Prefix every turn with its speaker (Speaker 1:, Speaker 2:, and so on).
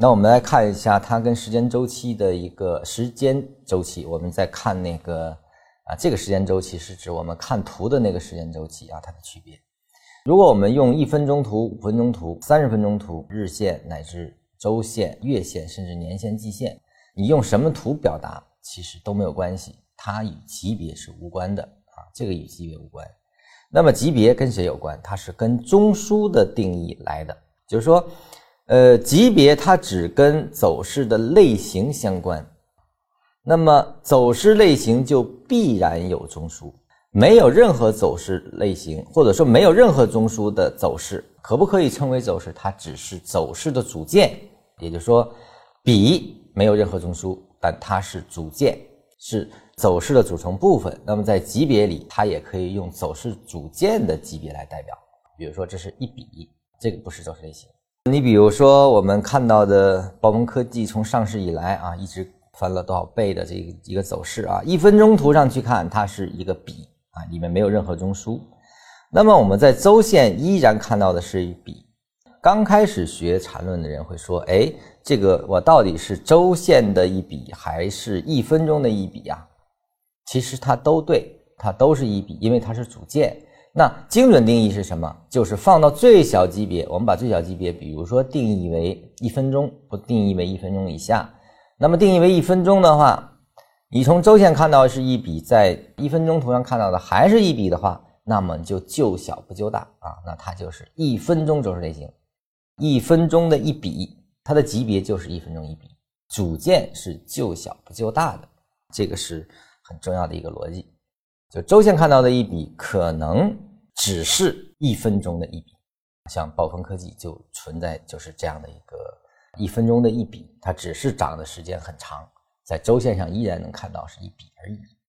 Speaker 1: 那我们来看一下它跟时间周期的一个时间周期。我们再看那个啊，这个时间周期是指我们看图的那个时间周期啊，它的区别。如果我们用一分钟图、五分钟图、三十分钟图、日线乃至周线、月线，甚至年线、季线，你用什么图表达，其实都没有关系，它与级别是无关的啊，这个与级别无关。那么级别跟谁有关？它是跟中枢的定义来的，就是说。呃，级别它只跟走势的类型相关，那么走势类型就必然有中枢，没有任何走势类型或者说没有任何中枢的走势，可不可以称为走势？它只是走势的组件，也就是说，比没有任何中枢，但它是组件，是走势的组成部分。那么在级别里，它也可以用走势组件的级别来代表，比如说这是一笔，这个不是走势类型。你比如说，我们看到的暴风科技从上市以来啊，一直翻了多少倍的这个一个走势啊，一分钟图上去看，它是一个笔啊，里面没有任何中枢。那么我们在周线依然看到的是一笔。刚开始学缠论的人会说，哎，这个我到底是周线的一笔，还是一分钟的一笔呀？其实它都对，它都是一笔，因为它是组件。那精准定义是什么？就是放到最小级别，我们把最小级别，比如说定义为一分钟，不定义为一分钟以下。那么定义为一分钟的话，你从周线看到是一笔，在一分钟图上看到的还是一笔的话，那么就救小不救大啊，那它就是一分钟走势类型，一分钟的一笔，它的级别就是一分钟一笔，组件是救小不救大的，这个是很重要的一个逻辑。就周线看到的一笔，可能只是一分钟的一笔，像暴风科技就存在就是这样的一个一分钟的一笔，它只是涨的时间很长，在周线上依然能看到是一笔而已。